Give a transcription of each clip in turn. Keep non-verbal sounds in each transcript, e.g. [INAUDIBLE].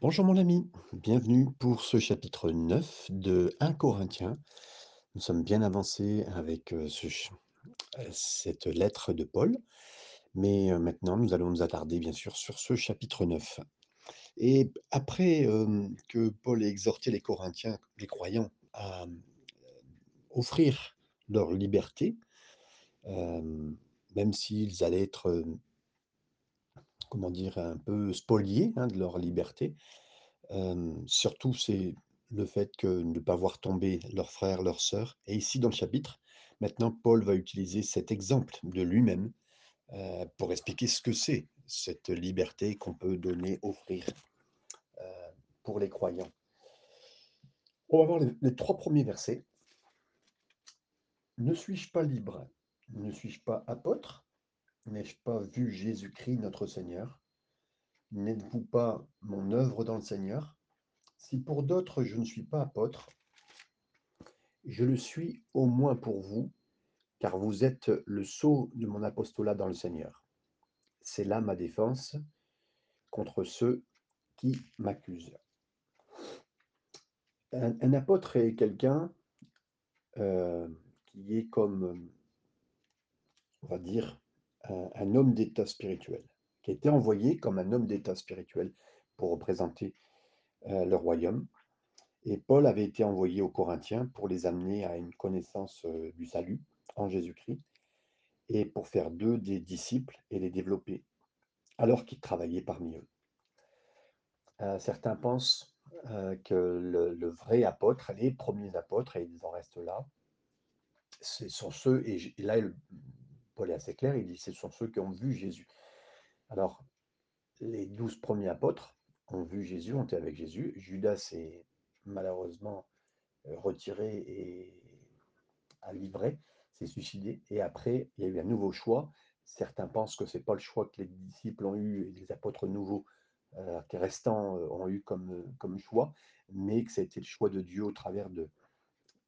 Bonjour mon ami, bienvenue pour ce chapitre 9 de 1 Corinthiens. Nous sommes bien avancés avec euh, euh, cette lettre de Paul, mais euh, maintenant nous allons nous attarder bien sûr sur ce chapitre 9. Et après que Paul ait exhorté les Corinthiens, les croyants, à offrir leur liberté, même s'ils allaient être, comment dire, un peu spoliés hein, de leur liberté, surtout, c'est le fait que ne pas voir tomber leurs frères, leurs sœurs et ici dans le chapitre, maintenant Paul va utiliser cet exemple de lui-même, pour expliquer ce que c'est, cette liberté qu'on peut donner, offrir, pour les croyants. On va voir les 3 premiers versets. «Ne suis-je pas libre? Ne suis-je pas apôtre? N'ai-je pas vu Jésus-Christ notre Seigneur? N'êtes-vous pas mon œuvre dans le Seigneur? Si pour d'autres je ne suis pas apôtre, je le suis au moins pour vous, car vous êtes le sceau de mon apostolat dans le Seigneur. C'est là ma défense contre ceux qui m'accusent. Un, apôtre est quelqu'un euh, qui est comme, on va dire, un, homme d'état spirituel, qui été envoyé comme un homme d'état spirituel pour représenter euh, le royaume. Et Paul avait été envoyé aux Corinthiens pour les amener à une connaissance euh, du salut en Jésus-Christ et pour faire d'eux des disciples et les développer alors qu'il travaillait parmi eux. Euh, certains pensent que le, vrai apôtre, les premiers apôtres, et ils en restent là, ce sont ceux, et, là Paul est assez clair, il dit ce sont ceux qui ont vu Jésus. Alors, les douze premiers apôtres ont vu Jésus, ont été avec Jésus. Judas s'est malheureusement euh, retiré et a livré, s'est suicidé, et après, il y a eu un nouveau choix. Certains pensent que c'est pas le choix que les disciples ont eu et les apôtres nouveaux euh, restants euh, ont eu comme, euh, comme choix, mais que ça a été le choix de Dieu au travers de,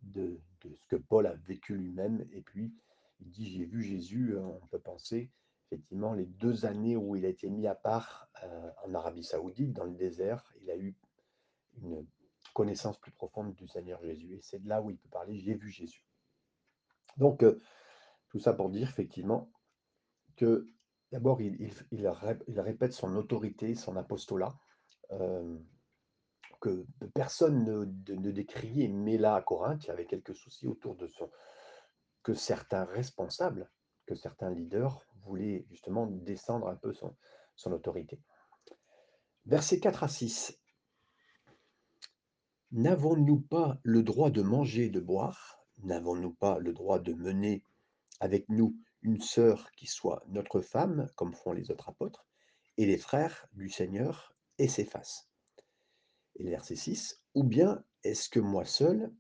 de, de ce que Paul a vécu lui-même. Et puis, il dit, j'ai vu Jésus, euh, on peut penser, effectivement, les deux années où il a été mis à part euh, en Arabie Saoudite, dans le désert, il a eu une connaissance plus profonde du Seigneur Jésus. Et c'est de là où il peut parler, j'ai vu Jésus. Donc, euh, tout ça pour dire, effectivement, que d'abord, il, il, il, rép- il répète son autorité, son apostolat, que personne ne, ne décriait, mais là à Corinthe, il y avait quelques soucis autour de son, que certains responsables, que certains leaders voulaient justement descendre un peu son, autorité. Versets 4 à 6. N'avons-nous pas le droit de manger et de boire? N'avons-nous pas le droit de mener avec nous une sœur qui soit notre femme, comme font les autres apôtres, et les frères du Seigneur et ses faces? Et verset 6. Ou bien est-ce que moi seul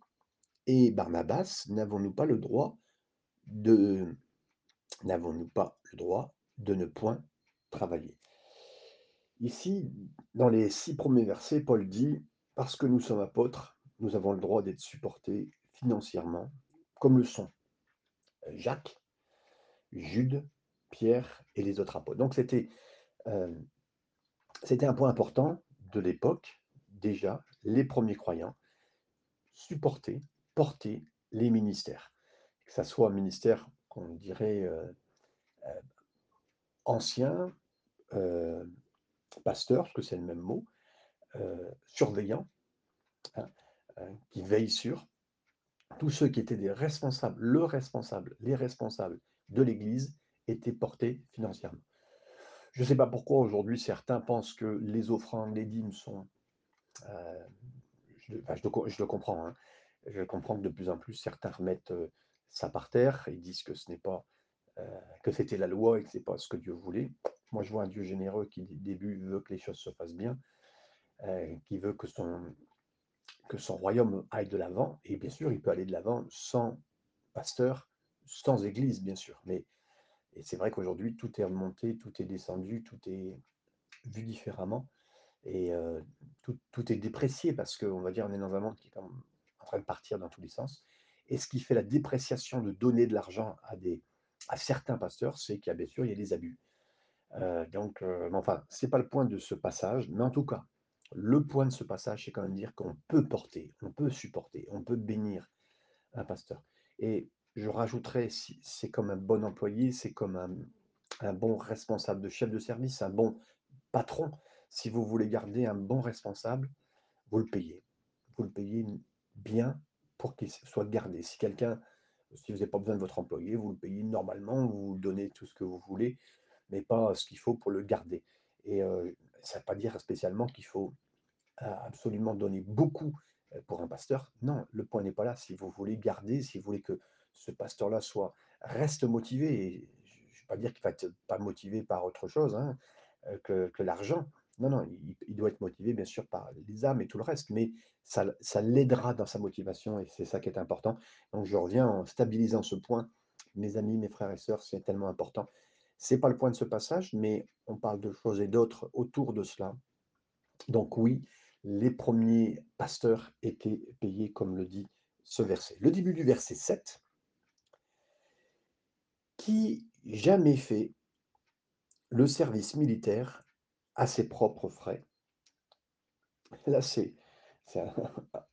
et Barnabas n'avons-nous pas le droit n'avons-nous pas le droit de ne point travailler? Ici, dans les six premiers versets, Paul dit Parce que nous sommes apôtres, nous avons le droit d'être supportés financièrement, comme le sont Jacques, Jude, Pierre et les autres apôtres. Donc c'était euh, c'était un point important de l'époque, déjà, les premiers croyants supporter, porter les ministères. Que ce soit un ministère qu'on dirait euh, euh, ancien, euh, pasteur, parce que c'est le même mot, surveillant, hein, euh, qui veille sur tous ceux qui étaient des responsables, le responsable, les responsables de l'Église étaient portés financièrement. Je ne sais pas pourquoi aujourd'hui certains pensent que les offrandes, les dîmes sont... je, le, comprends. Hein. Je comprends que de plus en plus certains remettent ça par terre et disent que ce n'est pas euh, que c'était la loi et que c'est pas ce que Dieu voulait. Moi, je vois un Dieu généreux qui, dès début, veut que les choses se fassent bien, euh, qui veut que son, royaume aille de l'avant. Et bien sûr, il peut aller de l'avant sans pasteur, sans église, bien sûr. Mais c'est vrai qu'aujourd'hui, tout est remonté, tout est descendu, tout est vu différemment. Et euh, tout, tout, est déprécié parce qu'on va dire on est dans un monde qui est en train de partir dans tous les sens. Et ce qui fait la dépréciation de donner de l'argent à, à certains pasteurs, c'est qu'il y a bien sûr il y a des abus. Euh, donc, euh, enfin, c'est pas le point de ce passage, mais en tout cas, Le point de ce passage, c'est quand même dire qu'on peut porter, on peut supporter, on peut bénir un pasteur. Et je rajouterais, c'est comme un bon employé, c'est comme un bon responsable de chef de service, un bon patron. Si vous voulez garder un bon responsable, vous le payez. Vous le payez bien pour qu'il soit gardé. Si quelqu'un, si vous n'avez pas besoin de votre employé, vous le payez normalement, vous donnez tout ce que vous voulez, mais pas ce qu'il faut pour le garder. Et euh, ça ne veut pas dire spécialement qu'il faut euh, absolument donner beaucoup euh, pour un pasteur. Non, le point n'est pas là. Si vous voulez garder, si vous voulez que ce pasteur-là soit reste motivé, et je ne vais pas dire qu'il va être pas motivé par autre chose hein, que l'argent. Non, non, il, doit être motivé bien sûr par les âmes et tout le reste, mais ça, l'aidera dans sa motivation et c'est ça qui est important. Donc je reviens en stabilisant ce point. Mes amis, mes frères et sœurs, c'est tellement important. C'est pas le point de ce passage, mais on parle de choses et d'autres autour de cela. Donc oui, les premiers pasteurs étaient payés, comme le dit ce verset. Le début du verset 7, qui jamais fait le service militaire à ses propres frais. Là, c'est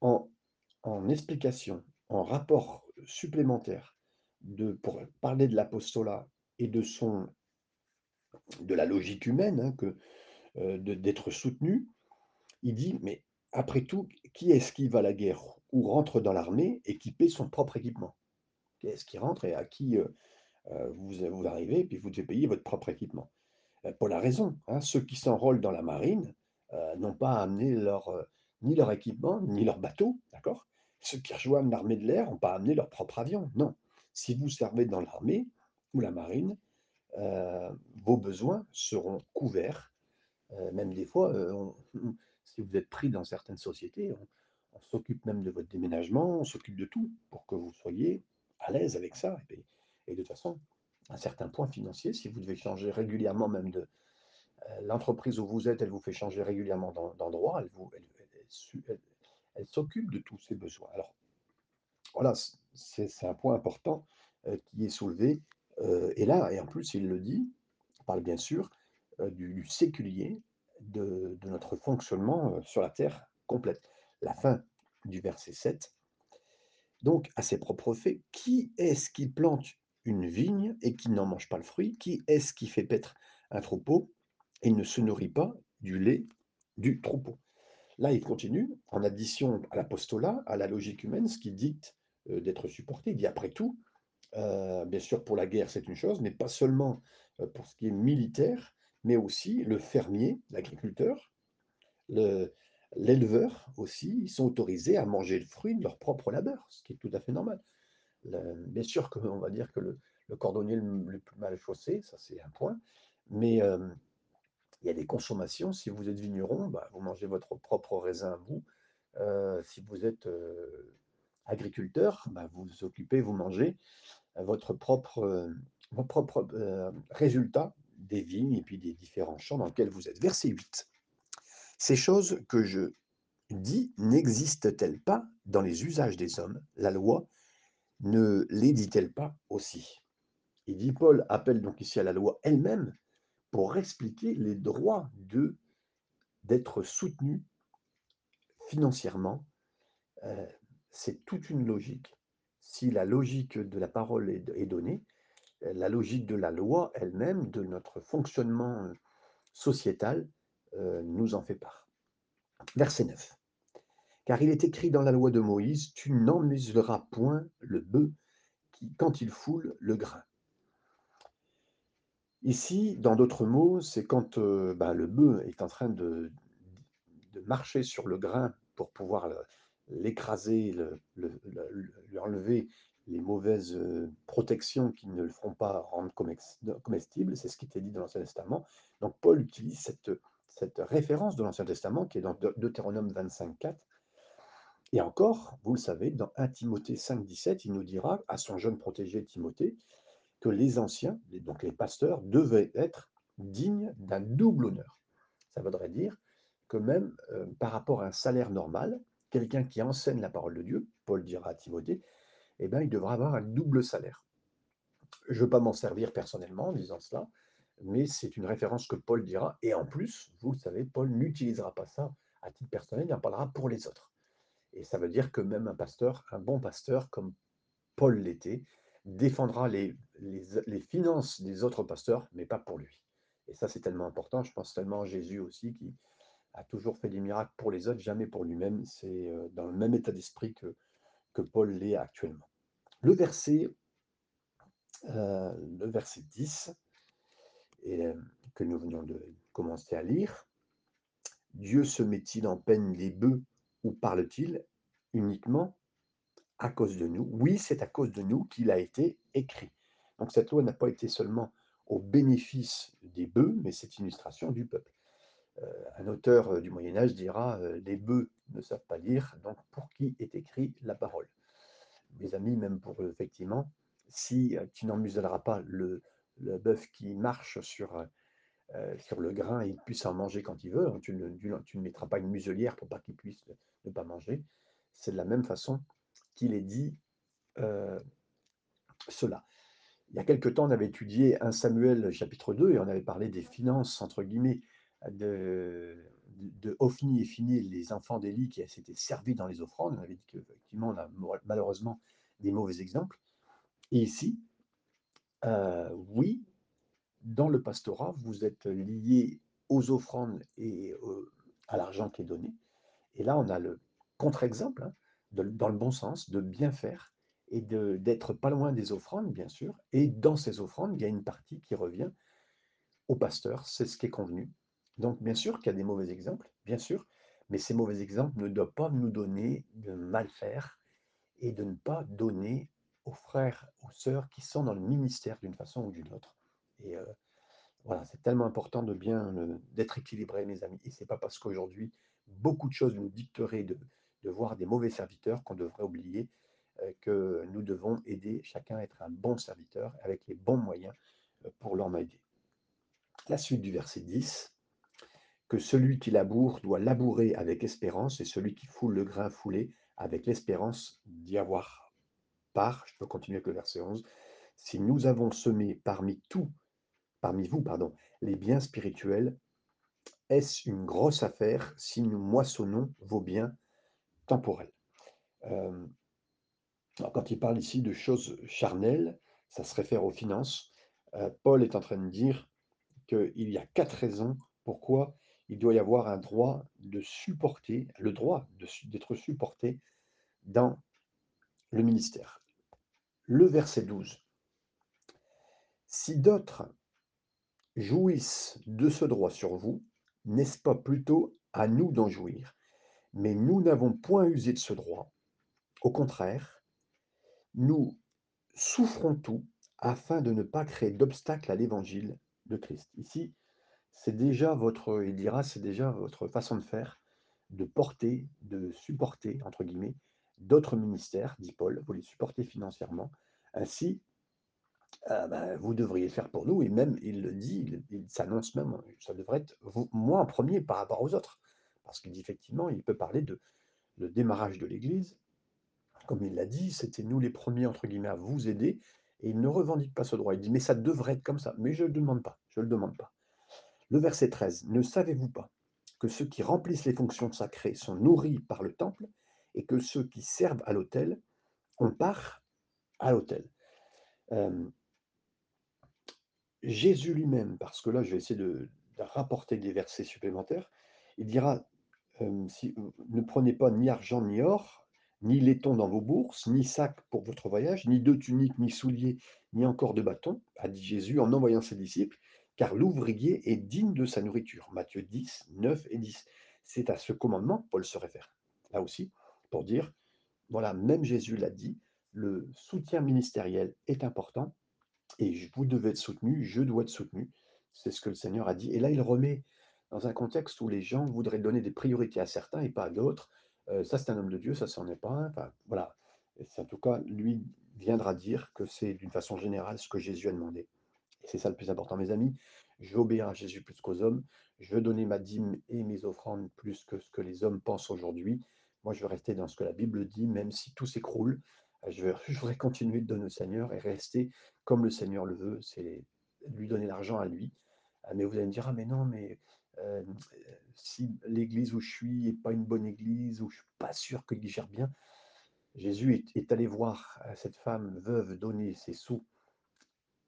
en, explication, en rapport supplémentaire de, pour parler de l'apostolat et de son de la logique humaine, hein, que euh, d'être soutenu, il dit, mais après tout, qui est-ce qui va à la guerre ou rentre dans l'armée équipé son propre équipement? Qui est-ce qui rentre et à qui euh, euh, vous, vous arrivez et puis vous devez payer votre propre équipement? Euh, Pour la raison, hein, ceux qui s'enrôlent dans la marine n'ont pas à amener leur, ni leur équipement, ni leur bateau, d'accord? Ceux qui rejoignent l'armée de l'air n'ont pas à amener leur propre avion, non. Si vous servez dans l'armée ou la marine, vos besoins seront couverts. même des fois, [LAUGHS] si vous êtes pris dans certaines sociétés, on, on s'occupe même de votre déménagement, on s'occupe de tout pour que vous soyez à l'aise avec ça. Et, et, de toute façon, un certain point financier, si vous devez changer régulièrement même de euh, l'entreprise où vous êtes, elle vous fait changer régulièrement d'endroit, elle, s'occupe de tous ces besoins. Alors, voilà, c'est un point important euh, qui est soulevé. Euh, et là, et en plus, il le dit, on parle bien sûr du, séculier, de, de notre fonctionnement sur la terre complète. La fin du verset 7. Donc, à ses propres faits, qui est-ce qui plante une vigne et qui n'en mange pas le fruit Qui est-ce qui fait paître un troupeau et ne se nourrit pas du lait du troupeau Là, il continue, en addition à l'apostolat, à la logique humaine, ce qui dicte euh, d'être supporté. Il dit après tout, euh, bien sûr, pour la guerre, c'est une chose, mais pas seulement euh, pour ce qui est militaire, mais aussi le fermier, l'agriculteur, l'éleveur aussi, ils sont autorisés à manger le fruit de leur propre labeur, ce qui est tout à fait normal. Bien sûr qu'on va dire que le, le cordonnier le, le, plus mal chaussé, ça c'est un point, mais euh, il y a des consommations. Si vous êtes vigneron, bah, vous mangez votre propre raisin à vous. Euh, si vous êtes euh, agriculteur, bah, vous vous occupez, vous mangez votre propre, votre propre résultat des vignes et puis des différents champs dans lesquels vous êtes. Verset 8. Ces choses que je dis n'existent-elles pas dans les usages des hommes? La loi ne les dit-elle pas aussi? Il dit, Paul appelle donc ici à la loi elle-même pour expliquer les droits de d'être soutenu financièrement. Euh, c'est toute une logique. Si la logique de la parole est, donnée, la logique de la loi elle-même, de notre fonctionnement sociétal, euh, nous en fait part. Verset 9. Car il est écrit dans la loi de Moïse, tu n'emmuseras point le bœuf qui, quand il foule le grain. Ici, dans d'autres mots, c'est quand euh, ben, le bœuf est en train de, marcher sur le grain pour pouvoir l'écraser, le, le, lui enlever les mauvaises euh, protections qui ne le feront pas rendre comestible, c'est ce qui était dit dans l'Ancien Testament. Donc Paul utilise cette, cette référence de l'Ancien Testament qui est dans Deutéronome 25, 4. Et encore, vous le savez, dans 1 Timothée 5, 17, il nous dira à son jeune protégé Timothée que les anciens, donc les pasteurs, devaient être dignes d'un double honneur. Ça voudrait dire que même euh, par rapport à un salaire normal, quelqu'un qui enseigne la parole de Dieu, Paul dira à Timothée, eh bien, il devra avoir un double salaire. Je ne veux pas m'en servir personnellement en disant cela, mais c'est une référence que Paul dira. Et en plus, vous le savez, Paul n'utilisera pas ça à titre personnel, il en parlera pour les autres. Et ça veut dire que même un pasteur, un bon pasteur comme Paul l'était, défendra les, finances des autres pasteurs, mais pas pour lui. Et ça, c'est tellement important. Je pense tellement à Jésus aussi, qui a toujours fait des miracles pour les autres, jamais pour lui-même. C'est euh, dans le même état d'esprit que, Paul l'est actuellement. Le verset, euh, le verset 10, et, euh, que nous venons de commencer à lire, Dieu se met-il en peine les bœufs parle-t-il uniquement à cause de nous? Oui, c'est à cause de nous qu'il a été écrit. Donc cette loi n'a pas été seulement au bénéfice des bœufs, mais c'est une illustration du peuple. Euh, un auteur euh, du Moyen Âge dira euh, Les bœufs ne savent pas lire, donc pour qui est écrit la parole? Mes amis, même pour effectivement, si tu n'en muselleras pas le, le bœuf qui marche sur, sur le grain et il puisse en manger quand il veut, tu ne, tu ne mettras pas une muselière pour pas qu'il puisse ne pas manger. C'est de la même façon qu'il est dit cela. Il y a quelque temps, on avait étudié 1 Samuel chapitre 2 et on avait parlé des finances, entre guillemets, de, de et Fini, les enfants d'Élie qui s'étaient servis dans les offrandes. On avait dit qu'effectivement, on a malheureusement des mauvais exemples. Et ici, euh, oui, dans le pastorat, vous êtes lié aux offrandes et à l'argent qui est donné. Et là, on a le contre-exemple, hein, dans le bon sens, de bien faire et d'être pas loin des offrandes, bien sûr. Et dans ces offrandes, il y a une partie qui revient au pasteur, c'est ce qui est convenu. Donc, bien sûr qu'il y a des mauvais exemples, bien sûr, mais ces mauvais exemples ne doivent pas nous donner de mal faire et de ne pas donner aux frères, aux sœurs qui sont dans le ministère d'une façon ou d'une autre. Et voilà, c'est tellement important de bien d'être équilibré, mes amis. Et c'est pas parce qu'aujourd'hui beaucoup de choses nous dicteraient de, de voir des mauvais serviteurs qu'on devrait oublier que nous devons aider chacun à être un bon serviteur avec les bons moyens pour l'en aider. La suite du verset 10, que celui qui laboure doit labourer avec espérance et celui qui foule le grain foulé avec l'espérance d'y avoir part. Je peux continuer avec le verset 11. Si nous avons semé parmi tout, parmi vous, pardon, les biens spirituels, est-ce une grosse affaire si nous moissonnons vos biens temporels? Euh, quand il parle ici de choses charnelles, ça se réfère aux finances. Euh, Paul est en train de dire qu'il y a quatre raisons pourquoi il doit y avoir un droit de supporter, le droit d'être supporté dans le ministère. Le verset 12. Si d'autres jouissent de ce droit sur vous, n'est-ce pas plutôt à nous d'en jouir? Mais nous n'avons point usé de ce droit. Au contraire, nous souffrons tout afin de ne pas créer d'obstacle à l'évangile de Christ. Ici, c'est déjà votre, il dira, c'est déjà votre façon de faire, de porter, de supporter, entre guillemets, d'autres ministères, dit Paul, vous les supportez financièrement. Ainsi, euh, ben, vous devriez le faire pour nous, et même, il le dit, il, s'annonce même, ça devrait être moi en premier par rapport aux autres. Parce qu'il dit effectivement, il peut parler de le démarrage de l'Église, comme il l'a dit, c'était nous les premiers, entre guillemets, à vous aider, et il ne revendique pas ce droit. Il dit, mais ça devrait être comme ça, mais je ne le demande pas, je ne le demande pas. Le verset 13, ne savez-vous pas que ceux qui remplissent les fonctions sacrées sont nourris par le temple, et que ceux qui servent à l'autel, on part à l'autel? Euh, Jésus lui-même, parce que là je vais essayer de, rapporter des versets supplémentaires, il dira, ne prenez pas ni argent ni or, ni laiton dans vos bourses, ni sac pour votre voyage, ni deux tuniques, ni souliers, ni encore de bâtons, a dit Jésus en envoyant ses disciples, car l'ouvrier est digne de sa nourriture. Matthieu 10, 9 et 10. C'est à ce commandement Paul se réfère. Là aussi, pour dire, voilà, même Jésus l'a dit, le soutien ministériel est important et vous devez être soutenu, je dois être soutenu. C'est ce que le Seigneur a dit. Et là, il remet dans un contexte où les gens voudraient donner des priorités à certains et pas à d'autres. Euh, ça, c'est un homme de Dieu, ça, c'en est pas un. Enfin, voilà. en tout cas, lui viendra dire que c'est d'une façon générale ce que Jésus a demandé. Et c'est ça le plus important, mes amis. Je veux obéir à Jésus plus qu'aux hommes. Je veux donner ma dîme et mes offrandes plus que ce que les hommes pensent aujourd'hui. Moi, je veux rester dans ce que la Bible dit, même si tout s'écroule. Euh, je, veux, [LAUGHS] voudrais continuer de donner au Seigneur et rester comme le Seigneur le veut, c'est lui donner l'argent à lui. Euh, mais vous allez me dire, ah mais non, mais euh, si l'église où je suis n'est pas une bonne église, ou je ne suis pas sûr qu'il gère bien. Jésus est, allé voir cette femme veuve donner ses sous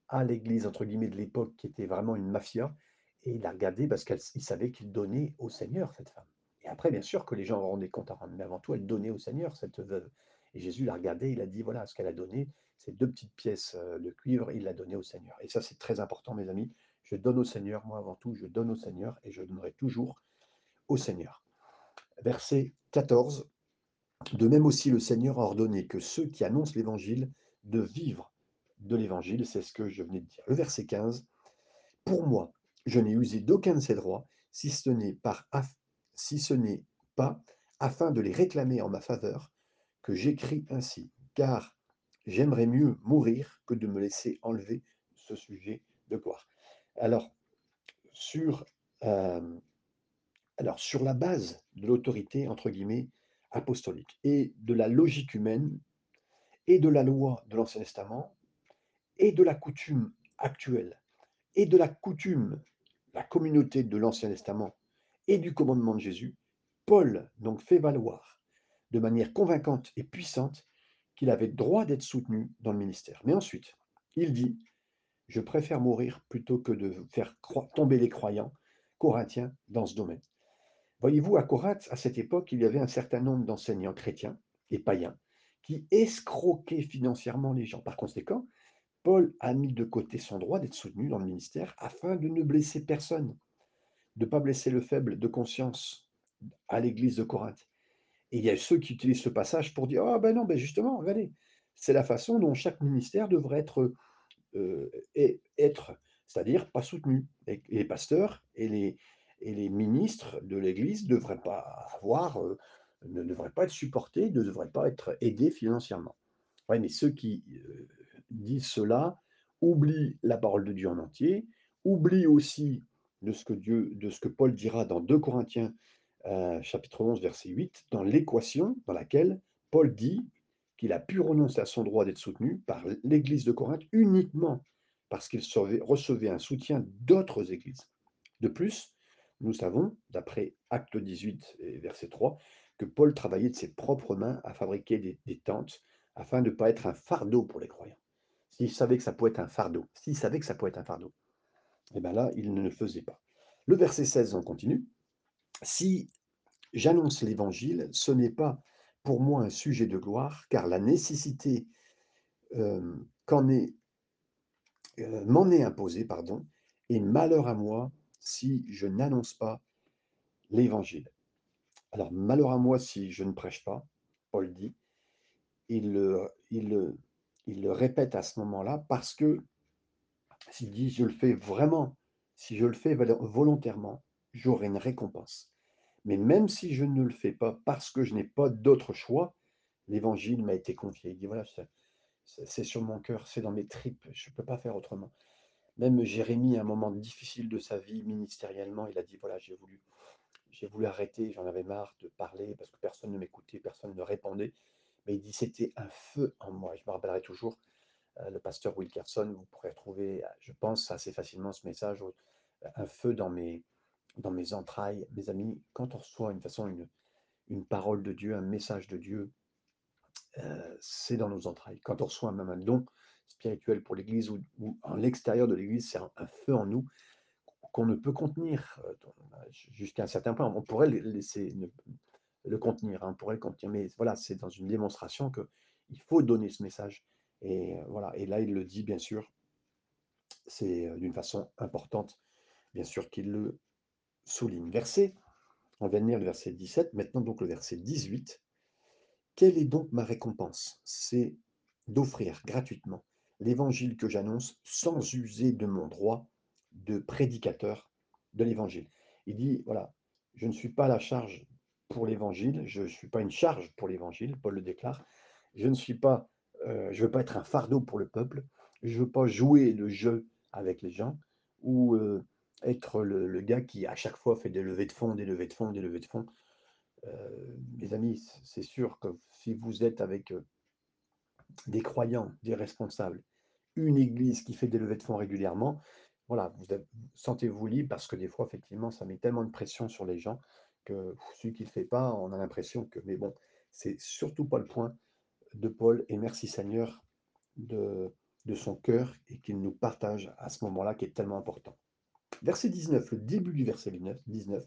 à l'église, entre guillemets, de l'époque, qui était vraiment une mafia, et il a regardé parce qu'il savait qu'il donnait au Seigneur, cette femme. Et après, bien sûr que les gens rendaient compte à rendre, mais avant tout, elle donnait au Seigneur, cette veuve. Et Jésus l'a regardé, il a dit, voilà, ce qu'elle a donné, ces deux petites pièces euh, de cuivre, il l'a donné au Seigneur. Et ça, c'est très important, mes amis. Je donne au Seigneur, moi avant tout, je donne au Seigneur et je donnerai toujours au Seigneur. Verset 14. De même aussi, le Seigneur a ordonné que ceux qui annoncent l'évangile de vivre de l'évangile, c'est ce que je venais de dire. Le verset 15. Pour moi, je n'ai usé d'aucun de ces droits, si ce n'est si ce n'est pas afin de les réclamer en ma faveur j'écris ainsi, car j'aimerais mieux mourir que de me laisser enlever ce sujet de gloire. Alors, sur, euh, alors, sur la base de l'autorité, entre guillemets, apostolique et de la logique humaine et de la loi de l'Ancien Testament et de la coutume actuelle et de la coutume, la communauté de l'Ancien Testament et du commandement de Jésus, Paul donc fait valoir de manière convaincante et puissante qu'il avait droit d'être soutenu dans le ministère. Mais ensuite, il dit, je préfère mourir plutôt que de faire tomber les croyants corinthiens dans ce domaine. Voyez-vous, à Corinthe, à cette époque, il y avait un certain nombre d'enseignants chrétiens et païens qui escroquaient financièrement les gens. Par conséquent, Paul a mis de côté son droit d'être soutenu dans le ministère afin de ne blesser personne, de ne pas blesser le faible de conscience à l'église de Corinthe. Et il y a ceux qui utilisent ce passage pour dire Ah ben non, ben justement, regardez, c'est la façon dont chaque ministère devrait être, euh, être c'est-à-dire pas soutenu. Les pasteurs et les, et les ministres de l'Église ne devraient pas avoir, euh, ne devraient pas être supportés, ne devraient pas être aidés financièrement. Oui, mais ceux qui euh, disent cela oublient la parole de Dieu en entier, oublient aussi de ce que Dieu, de ce que Paul dira dans 2 Corinthiens euh, chapitre 11, verset 8, dans l'équation dans laquelle Paul dit qu'il a pu renoncer à son droit d'être soutenu par l'Église de Corinthe uniquement parce qu'il recevait un soutien d'autres églises. De plus, nous savons, d'après Acte 18, verset 3, que Paul travaillait de ses propres mains à fabriquer des, des tentes afin de ne pas être un fardeau pour les croyants. S'il savait que ça pouvait être un fardeau, s'il savait que ça pouvait être un fardeau, et eh bien là, il ne le faisait pas. Le verset 16, on continue. Si j'annonce l'évangile, ce n'est pas pour moi un sujet de gloire, car la nécessité euh, qu'en est, euh, m'en est imposée, pardon, et malheur à moi si je n'annonce pas l'évangile. Alors, malheur à moi si je ne prêche pas, Paul dit, il le, il il le répète à ce moment-là parce que s'il dit je le fais vraiment, si je le fais volontairement, j'aurai une récompense. Mais même si je ne le fais pas parce que je n'ai pas d'autre choix, l'évangile m'a été confié. Il dit voilà, c'est sur mon cœur, c'est dans mes tripes, je ne peux pas faire autrement. Même Jérémie, à un moment difficile de sa vie ministériellement, il a dit voilà, j'ai voulu, voulu arrêter, j'en avais marre de parler parce que personne ne m'écoutait, personne ne répondait. Mais il dit c'était un feu en moi. Je me rappellerai toujours euh, le pasteur Wilkerson. Vous pourrez trouver, je pense, assez facilement ce message un feu dans mes, dans mes entrailles. Mes amis, quand on reçoit une façon, une, une parole de Dieu, un message de Dieu, euh, c'est dans nos entrailles. Quand on reçoit même un don spirituel pour l'Église ou, en l'extérieur de l'Église, c'est un, feu en nous qu'on ne peut contenir euh, jusqu'à un certain point. On pourrait laisser le contenir, hein, on pourrait le contenir, mais voilà, c'est dans une démonstration qu'il faut donner ce message. Et euh, voilà, et là il le dit bien sûr, c'est d'une façon importante, bien sûr qu'il le souligne. Verset, on de lire le verset 17, maintenant donc le verset 18. Quelle est donc ma récompense? C'est d'offrir gratuitement l'évangile que j'annonce sans user de mon droit de prédicateur de l'évangile. Il dit, voilà, je ne suis pas la charge pour l'évangile, je ne suis pas une charge pour l'évangile, Paul le déclare, je ne suis pas, euh, je veux pas être un fardeau pour le peuple, je veux pas jouer le jeu avec les gens, ou euh, être le, gars qui à chaque fois fait des levées de fonds, des levées de fonds, des levées de fonds. Euh, mes amis, c'est sûr que si vous êtes avec euh, des croyants, des responsables, une église qui fait des levées de fonds régulièrement, voilà, vous sentez-vous libre parce que des fois, effectivement, ça met tellement de pression sur les gens que celui qui ne le fait pas, on a l'impression que mais bon, c'est surtout pas le point de Paul et merci Seigneur de son cœur et qu'il nous partage à ce moment-là qui est tellement important. Verset 19, le début du verset 19,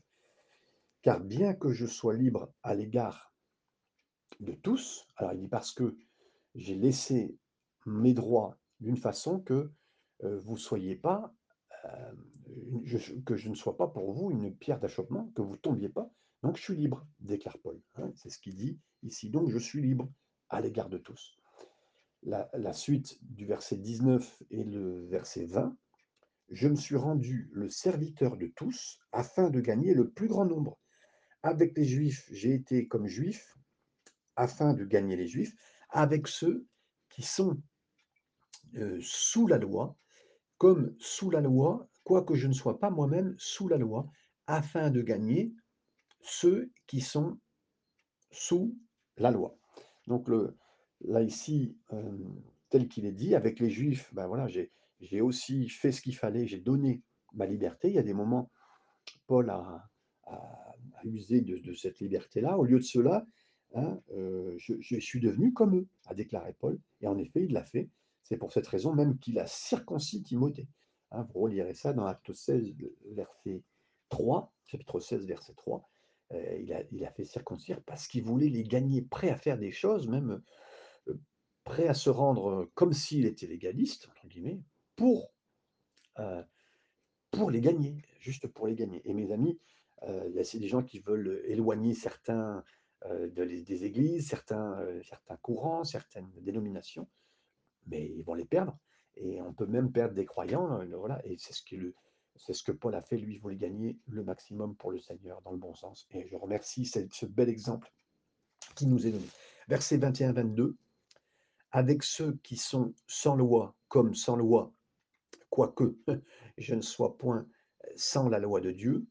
car bien que je sois libre à l'égard de tous, alors il dit parce que j'ai laissé mes droits d'une façon que euh, vous soyez pas, euh, que je ne sois pas pour vous une pierre d'achoppement, que vous tombiez pas. Donc je suis libre, déclare Paul. hein. c'est ce qu'il dit ici. Donc je suis libre à l'égard de tous. La suite du verset 19 et le verset 20, je me suis rendu le serviteur de tous afin de gagner le plus grand nombre. Avec les Juifs, j'ai été comme Juif afin de gagner les Juifs. Avec ceux qui sont euh, sous la loi, comme sous la loi, quoique je ne sois pas moi-même sous la loi, afin de gagner ceux qui sont sous la loi. Donc là ici, euh, tel qu'il est dit, avec les Juifs, ben voilà, j'ai j'ai aussi fait ce qu'il fallait, j'ai donné ma liberté. Il y a des moments, Paul a, usé de, cette liberté-là. Au lieu de cela, hein, euh, je, suis devenu comme eux, a déclaré Paul. Et en effet, il l'a fait. C'est pour cette raison même qu'il a circoncis Timothée. Hein, vous relirez ça dans Acte 16, verset 3, chapitre 16, verset 3. Euh, il, a, fait circoncire parce qu'il voulait les gagner, prêt à faire des choses, même euh, prêt à se rendre comme s'il était légaliste, entre guillemets, pour, euh, pour les gagner, juste pour les gagner. Et mes amis, euh, il y a des gens qui veulent éloigner certains euh, de des églises, certains, certains courants, certaines dénominations, mais ils vont les perdre. Et on peut même perdre des croyants. voilà, et c'est ce, qui le, c'est ce que Paul a fait. Lui, il voulait gagner le maximum pour le Seigneur dans le bon sens. Et je remercie ce, ce bel exemple qui nous est donné. Versets 21-22. Avec ceux qui sont sans loi comme sans loi, quoique [LAUGHS] je ne sois point sans la loi de Dieu,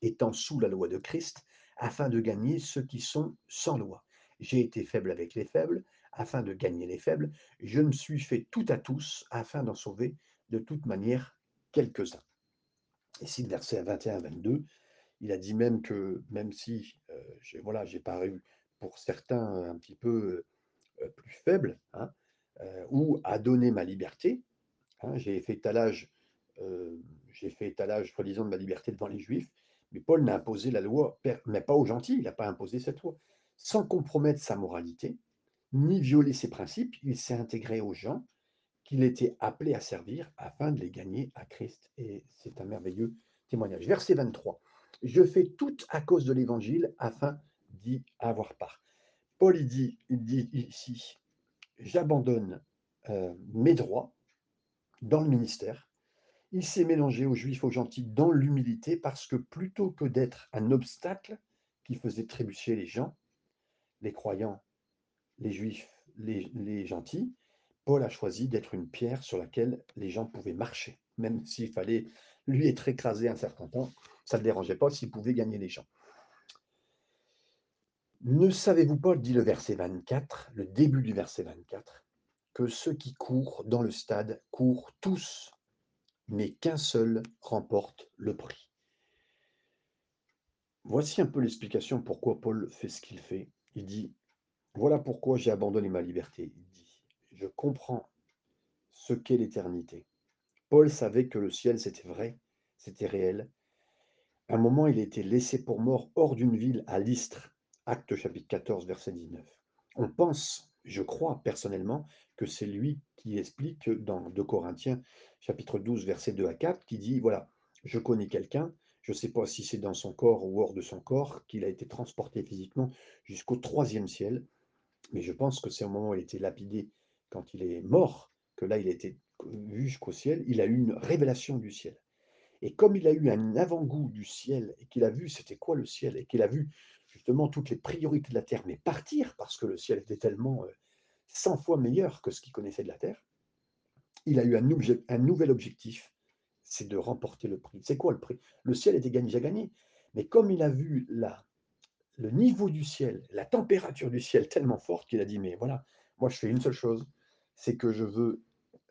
étant sous la loi de Christ, afin de gagner ceux qui sont sans loi. J'ai été faible avec les faibles, afin de gagner les faibles. Je me suis fait tout à tous, afin d'en sauver de toute manière quelques-uns. Ici, le verset 21-22, il a dit même que, même si euh, j'ai paru pour certains un petit peu plus faible, hein, ou à donner ma liberté, Hein, j'ai fait étalage, euh, j'ai fait étalage, soi-disant, de ma liberté devant les Juifs, mais Paul n'a imposé la loi, mais pas aux gentils, il n'a pas imposé cette loi. Sans compromettre sa moralité, ni violer ses principes, il s'est intégré aux gens qu'il était appelé à servir afin de les gagner à Christ. Et c'est un merveilleux témoignage. Verset 23. Je fais tout à cause de l'évangile afin d'y avoir part. Paul il dit, il dit ici, j'abandonne euh, mes droits dans le ministère. Il s'est mélangé aux juifs, aux gentils dans l'humilité parce que plutôt que d'être un obstacle qui faisait trébucher les gens, les croyants, les juifs, les, gentils, Paul a choisi d'être une pierre sur laquelle les gens pouvaient marcher, même s'il fallait lui être écrasé un certain temps, ça ne le dérangeait pas s'il pouvait gagner les gens. Ne savez-vous pas, dit le verset 24, le début du verset 24, que ceux qui courent dans le stade courent tous mais qu'un seul remporte le prix. Voici un peu l'explication pourquoi Paul fait ce qu'il fait. Il dit, voilà pourquoi j'ai abandonné ma liberté. Il dit, je comprends ce qu'est l'éternité. Paul savait que le ciel, c'était vrai, c'était réel. Un moment, il a été laissé pour mort hors d'une ville à Lystre, acte chapitre 14, verset 19. On pense, je crois personnellement, que c'est lui qui explique dans 2 Corinthiens chapitre 12, verset 2 à 4, qui dit, voilà, je connais quelqu'un, je ne sais pas si c'est dans son corps ou hors de son corps, qu'il a été transporté physiquement jusqu'au troisième ciel, mais je pense que c'est au moment où il été lapidé, quand il est mort, que là, il a été vu jusqu'au ciel, il a eu une révélation du ciel. Et comme il a eu un avant-goût du ciel, et qu'il a vu c'était quoi le ciel, et qu'il a vu justement toutes les priorités de la terre, mais partir, parce que le ciel était tellement euh, 100 fois meilleur que ce qu'il connaissait de la terre, il a eu un, nouvel objectif, c'est de remporter le prix. C'est quoi le prix? Le ciel était gagné, déjà gagné. Mais comme il a vu la, le niveau du ciel, la température du ciel [LAUGHS] tellement forte qu'il a dit, mais voilà, moi je fais une seule chose, c'est que je veux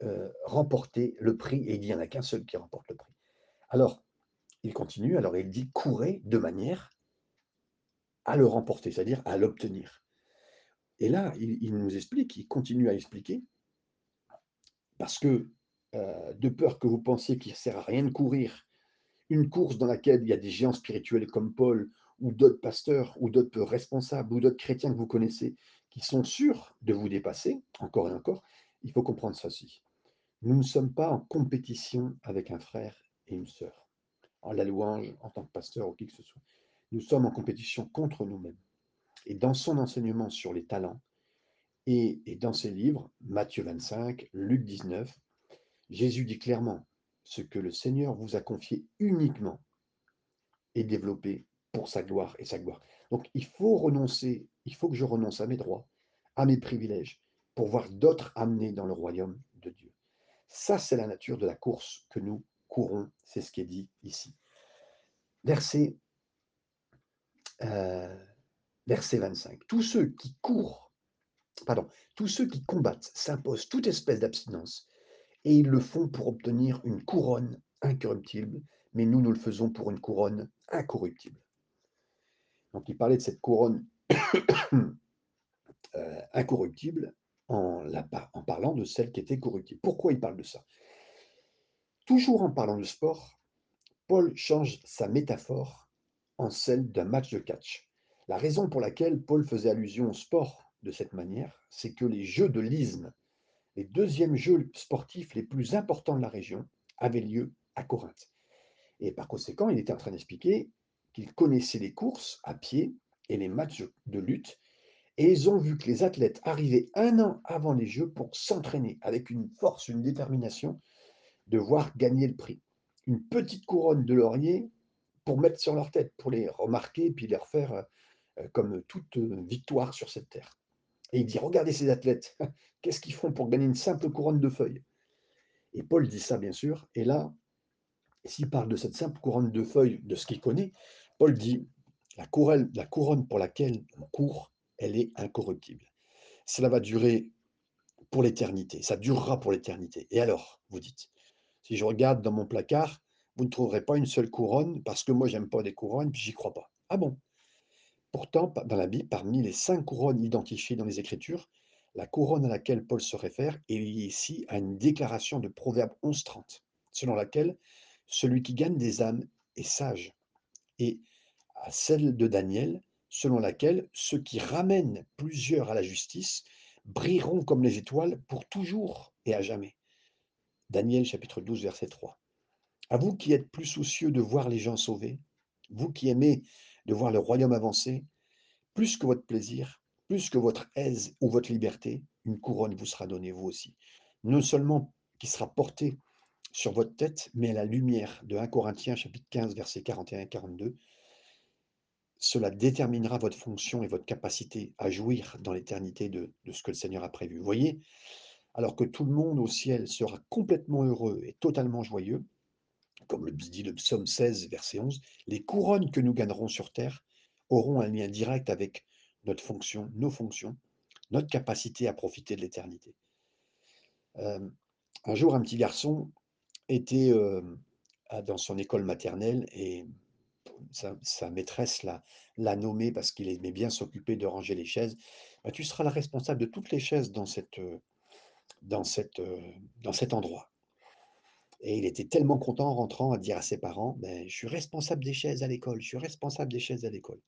heu, remporter le prix et il dit: «Il y en a qu'un seul qui remporte le prix». Alors, il continue, alors il dit: «Courez de manière à le remporter, c'est-à-dire à l'obtenir». Et là, il nous explique, il continue à expliquer parce que, heu, de peur que vous pensiez qu'il ne sert à rien de courir, une course dans laquelle il y a des géants spirituels comme Paul ou d'autres pasteurs ou d'autres responsables ou d'autres chrétiens que vous connaissez qui sont sûrs de vous dépasser, encore et encore, il faut comprendre ceci. Nous ne sommes pas en compétition avec un frère et une sœur, en la louange, en tant que pasteur ou qui que ce soit. Nous sommes en compétition contre nous-mêmes. Et dans son enseignement sur les talents, et, dans ses livres, Matthieu 25, Luc 19, Jésus dit clairement, ce que le Seigneur vous a confié uniquement est développé pour sa gloire et sa gloire. Donc il faut renoncer, il faut que je renonce à mes droits, à mes privilèges, pour voir d'autres amenés dans le royaume de Dieu. Ça, c'est la nature de la course que nous courons, c'est ce qui est dit ici. Verset, euh, verset 25. Tous ceux qui courent, pardon, tous ceux qui combattent s'imposent toute espèce d'abstinence, et ils le font pour obtenir une couronne incorruptible, mais nous, nous le faisons pour une couronne incorruptible. Donc il parlait de cette couronne [COUGHS] euh, incorruptible en, la, en parlant de celle qui était corruptible. Pourquoi il parle de ça? Toujours en parlant de sport, Paul change sa métaphore en celle d'un match de catch. La raison pour laquelle Paul faisait allusion au sport de cette manière, c'est que les jeux de l'isme, les deuxièmes jeux sportifs les plus importants de la région, avaient lieu à Corinthe. Et par conséquent, il était en train d'expliquer qu'ils connaissaient les courses à pied et les matchs de lutte, et ils ont vu que les athlètes arrivaient un an avant les Jeux pour s'entraîner avec une force, une détermination de voir gagner le prix. Une petite couronne de laurier pour mettre sur leur tête, pour les remarquer, puis les refaire euh, comme toute victoire sur cette terre. Et il dit, regardez ces athlètes, [LAUGHS] qu'est-ce qu'ils font pour gagner une simple couronne de feuilles? Et Paul dit ça, bien sûr, et là, s'il parle de cette simple couronne de feuilles, de ce qu'il connaît, Paul dit, la couronne, la couronne pour laquelle on court, elle est incorruptible. Cela va durer pour l'éternité, ça durera pour l'éternité. Et alors, vous dites, si je regarde dans mon placard, vous ne trouverez pas une seule couronne, parce que moi, j'aime pas des couronnes, puis j'y crois pas. Ah bon? Pourtant, dans la Bible, parmi les cinq couronnes identifiées dans les Écritures, la couronne à laquelle Paul se réfère est liée ici à une déclaration de Proverbe 11.30, selon laquelle celui qui gagne des âmes est sage, et à celle de Daniel, selon laquelle ceux qui ramènent plusieurs à la justice brilleront comme les étoiles pour toujours et à jamais. Daniel chapitre 12, verset 3. À vous qui êtes plus soucieux de voir les gens sauvés, vous qui aimez de voir le royaume avancer, plus que votre plaisir, plus que votre aise ou votre liberté, une couronne vous sera donnée vous aussi. Non seulement qui sera portée sur votre tête, mais à la lumière de 1 Corinthiens chapitre 15 versets 41 et 42. Cela déterminera votre fonction et votre capacité à jouir dans l'éternité de, ce que le Seigneur a prévu. Vous voyez, alors que tout le monde au ciel sera complètement heureux et totalement joyeux, comme le dit le psaume 16, verset 11, les couronnes que nous gagnerons sur terre auront un lien direct avec notre fonction, nos fonctions, notre capacité à profiter de l'éternité. Euh, un jour, un petit garçon était dans son école maternelle et sa, maîtresse l'a, nommé parce qu'il aimait bien s'occuper de ranger les chaises. Bah, tu seras la responsable de toutes les chaises dans, dans cet endroit. Et il était tellement content en rentrant à dire à ses parents, ben, je suis responsable des chaises à l'école, je suis responsable des chaises à l'école.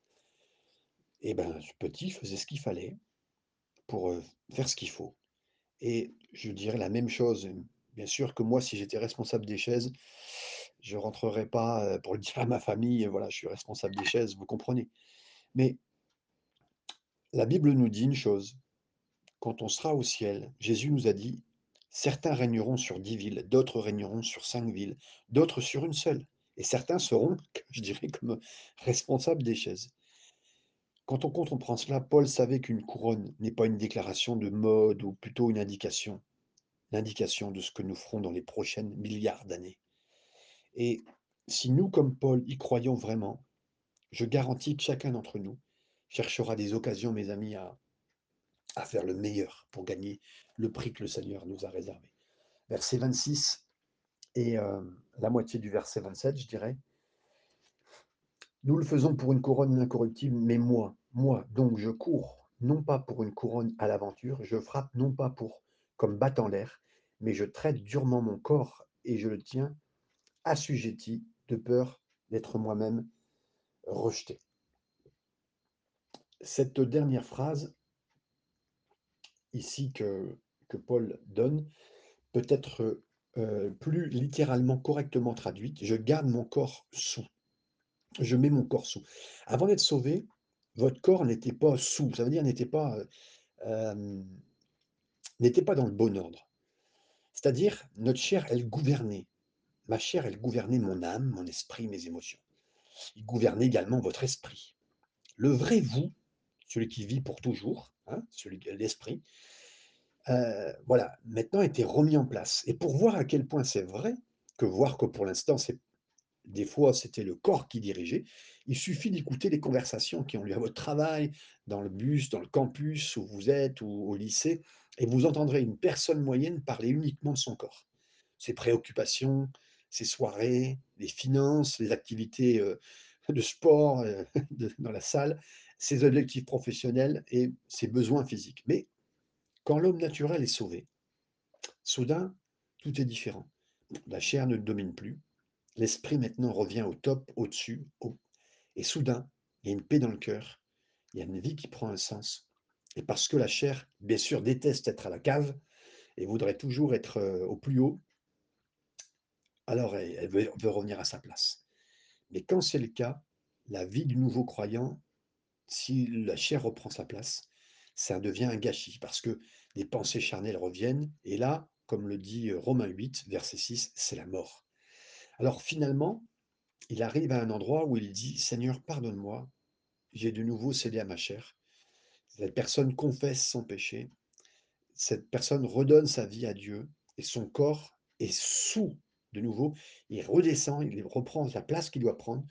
Et ben, ce petit faisait ce qu'il fallait pour faire ce qu'il faut. Et je dirais la même chose Bien sûr que moi, si j'étais responsable des chaises, je ne rentrerais pas pour le [LAUGHS] dire à ma famille, voilà, je suis responsable des chaises, vous comprenez. Mais la Bible nous dit une chose, quand on sera au ciel, Jésus nous a dit, certains régneront sur dix villes, d'autres régneront sur cinq villes, d'autres sur une seule, et certains seront, [LAUGHS] je dirais, comme responsables des chaises. Quand on comprend cela, Paul savait qu'une couronne n'est pas une déclaration de mode ou plutôt une indication l'indication de ce que nous ferons dans les prochaines milliards d'années. Et si nous, comme Paul, y croyons vraiment, je garantis que chacun d'entre nous cherchera des occasions, mes amis, à, à faire le meilleur pour gagner le prix que le Seigneur nous a réservé. verset 26 et euh, la moitié du verset 27, je dirais. Nous le faisons pour une couronne incorruptible, mais moi, moi, donc je cours, non pas pour une couronne à l'aventure, je frappe non pas pour comme battant l'air, mais je traite durement mon corps et je le tiens assujetti de peur d'être moi-même rejeté. Cette dernière phrase ici que, que Paul donne peut être euh, plus littéralement correctement traduite. Je garde mon corps sous. Je mets mon corps sous. Avant d'être sauvé, votre corps n'était pas sous. Ça veut dire n'était pas, euh, n'était pas dans le bon ordre. C'est-à-dire, notre chair, elle gouvernait. Ma chair, elle gouvernait mon âme, mon esprit, mes émotions. Il gouvernait également votre esprit. Le vrai vous, celui qui vit pour toujours, hein, l'esprit, euh, voilà, maintenant été remis en place. Et pour voir à quel point c'est vrai, que voir que pour l'instant, c'est des fois c'était le corps qui dirigeait, il suffit d'écouter les conversations qui ont lieu à votre travail, dans le bus, dans le campus où vous êtes, ou au lycée, et vous entendrez une personne moyenne parler uniquement de son corps. Ses préoccupations, ses soirées, les finances, les activités euh, de sport euh, [LAUGHS] dans la salle, ses objectifs professionnels et ses besoins physiques. Mais quand l'homme naturel est sauvé, soudain, tout est différent. La chair ne domine plus. L'esprit maintenant revient au top, au-dessus, haut. Et soudain, il y a une paix dans le cœur. Il y a une vie qui prend un sens. Et parce que la chair, bien sûr, déteste être à la cave et voudrait toujours être euh, au plus haut, alors elle veut, veut revenir à sa place. Mais quand c'est le cas, la vie du nouveau croyant, si la chair reprend sa place, ça devient un gâchis parce que les pensées charnelles reviennent. Et là, comme le dit Romains 8, verset 6, c'est la mort. Alors finalement, il arrive à un endroit où il dit, Seigneur, pardonne-moi, j'ai de nouveau cédé à ma chair. Cette personne confesse son péché. Cette personne redonne sa vie à Dieu et son corps est sous de nouveau. Il redescend, il reprend la place qu'il doit prendre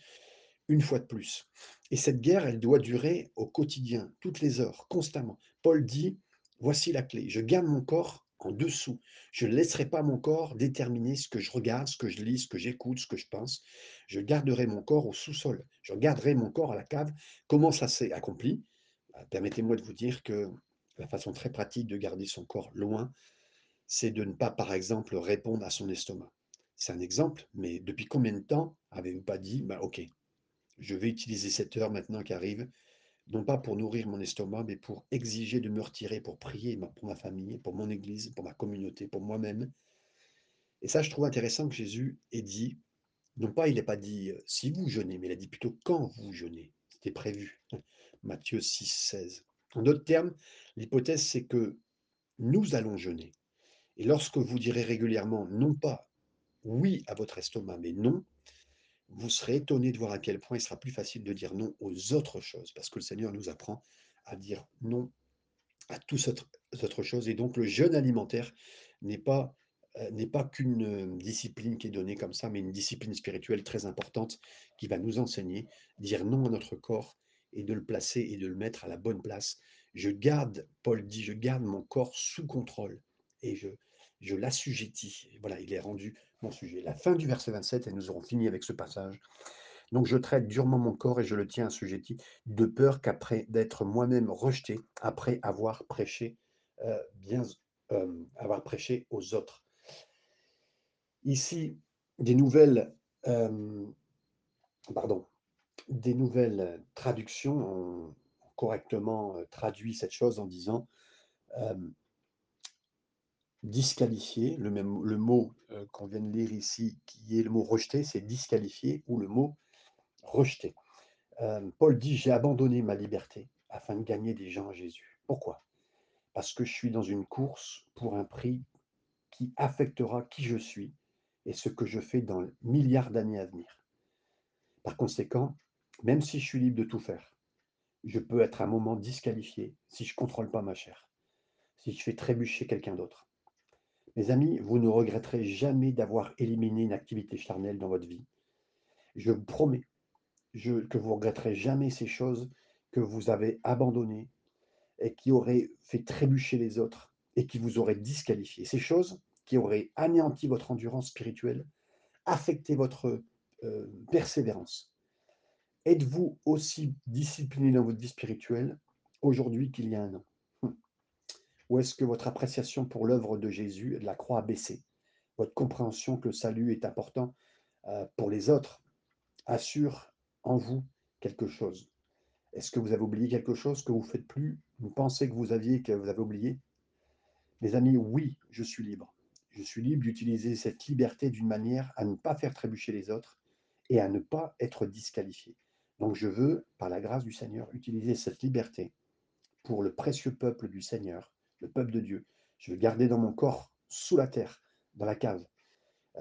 une fois de plus. Et cette guerre, elle doit durer au quotidien, toutes les heures, constamment. Paul dit, voici la clé, je garde mon corps en dessous. Je ne laisserai pas mon corps déterminer ce que je regarde, ce que je lis, ce que j'écoute, ce que je pense. Je garderai mon corps au sous-sol. Je garderai mon corps à la cave. Comment ça s'est accompli? Bah, Permettez-moi de vous dire que la façon très pratique de garder son corps loin, c'est de ne pas, par exemple, répondre à son estomac. C'est un exemple, mais depuis combien de temps avez-vous pas dit, bah, ok, je vais utiliser cette heure maintenant qui arrive, non pas pour nourrir mon estomac, mais pour exiger de me retirer, pour prier pour ma famille, pour mon église, pour ma communauté, pour moi-même. Et ça, je trouve intéressant que Jésus ait dit, non pas il n'a pas dit euh, si vous jeûnez, mais il a dit plutôt quand vous jeûnez. C'était prévu. [LAUGHS] Matthieu 6, 16. En d'autres termes, l'hypothèse, c'est que nous allons jeûner. Et lorsque vous direz régulièrement, non pas oui à votre estomac, mais non, vous serez étonné de voir à quel point il sera plus facile de dire non aux autres choses, parce que le Seigneur nous apprend à dire non à toutes autres choses. Et donc le jeûne alimentaire n'est pas, euh, n'est pas qu'une euh, discipline qui est donnée comme ça, mais une discipline spirituelle très importante qui va nous enseigner dire non à notre corps et de le placer et de le mettre à la bonne place. Je garde, Paul dit, je garde mon corps sous contrôle et je, je l'assujettis. Voilà, il est rendu mon sujet. La fin du verset 27, et nous aurons fini avec ce passage. Donc je traite durement mon corps et je le tiens assujetti, de peur qu'après d'être moi-même rejeté, après avoir prêché, euh, bien, euh, avoir prêché aux autres. Ici, des nouvelles, euh, pardon, des nouvelles traductions ont correctement traduit cette chose en disant disqualifié, le, même, mot euh, qu'on vient de lire ici, qui est le mot rejeté, c'est disqualifié ou le mot rejeté. Euh, Paul dit, j'ai abandonné ma liberté afin de gagner des gens à Jésus. Pourquoi? Parce que je suis dans une course pour un prix qui affectera qui je suis et ce que je fais dans le milliard d'années à venir. Par conséquent, même si je suis libre de tout faire, je peux être à un moment disqualifié si je ne contrôle pas ma chair, si je fais trébucher quelqu'un d'autre. Mes amis, vous ne regretterez jamais d'avoir éliminé une activité charnelle dans votre vie. Je vous promets que vous ne regretterez jamais ces choses que vous avez abandonnées et qui auraient fait trébucher les autres et qui vous auraient disqualifié. Ces choses, qui auraient anéanti votre endurance spirituelle, affecté votre, heu, persévérance? Êtes-vous aussi discipliné dans votre vie spirituelle aujourd'hui qu'il y a un an? Ou est-ce que votre appréciation pour l'œuvre de Jésus, de la croix a baissé? Votre compréhension que le salut est important, heu, pour les autres assure en vous quelque chose? Est-ce que vous avez oublié quelque chose que vous faites plus? Vous pensez que vous aviez que vous avez oublié? Mes amis, oui, je suis libre. Je suis libre d'utiliser cette liberté d'une manière à ne pas faire trébucher les autres et à ne pas être disqualifié. Donc je veux, par la grâce du Seigneur, utiliser cette liberté pour le précieux peuple du Seigneur, le peuple de Dieu. Je veux garder dans mon corps, sous la terre, dans la cave.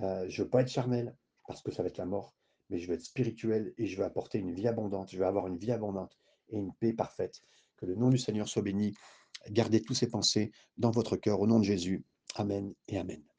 Euh, je veux pas être charnel, parce que ça va être la mort, mais je veux être spirituel et je veux apporter une vie abondante. Je veux avoir une vie abondante et une paix parfaite. Que le nom du Seigneur soit béni. Gardez tous ces pensées dans votre cœur au nom de Jésus. Amen et Amen.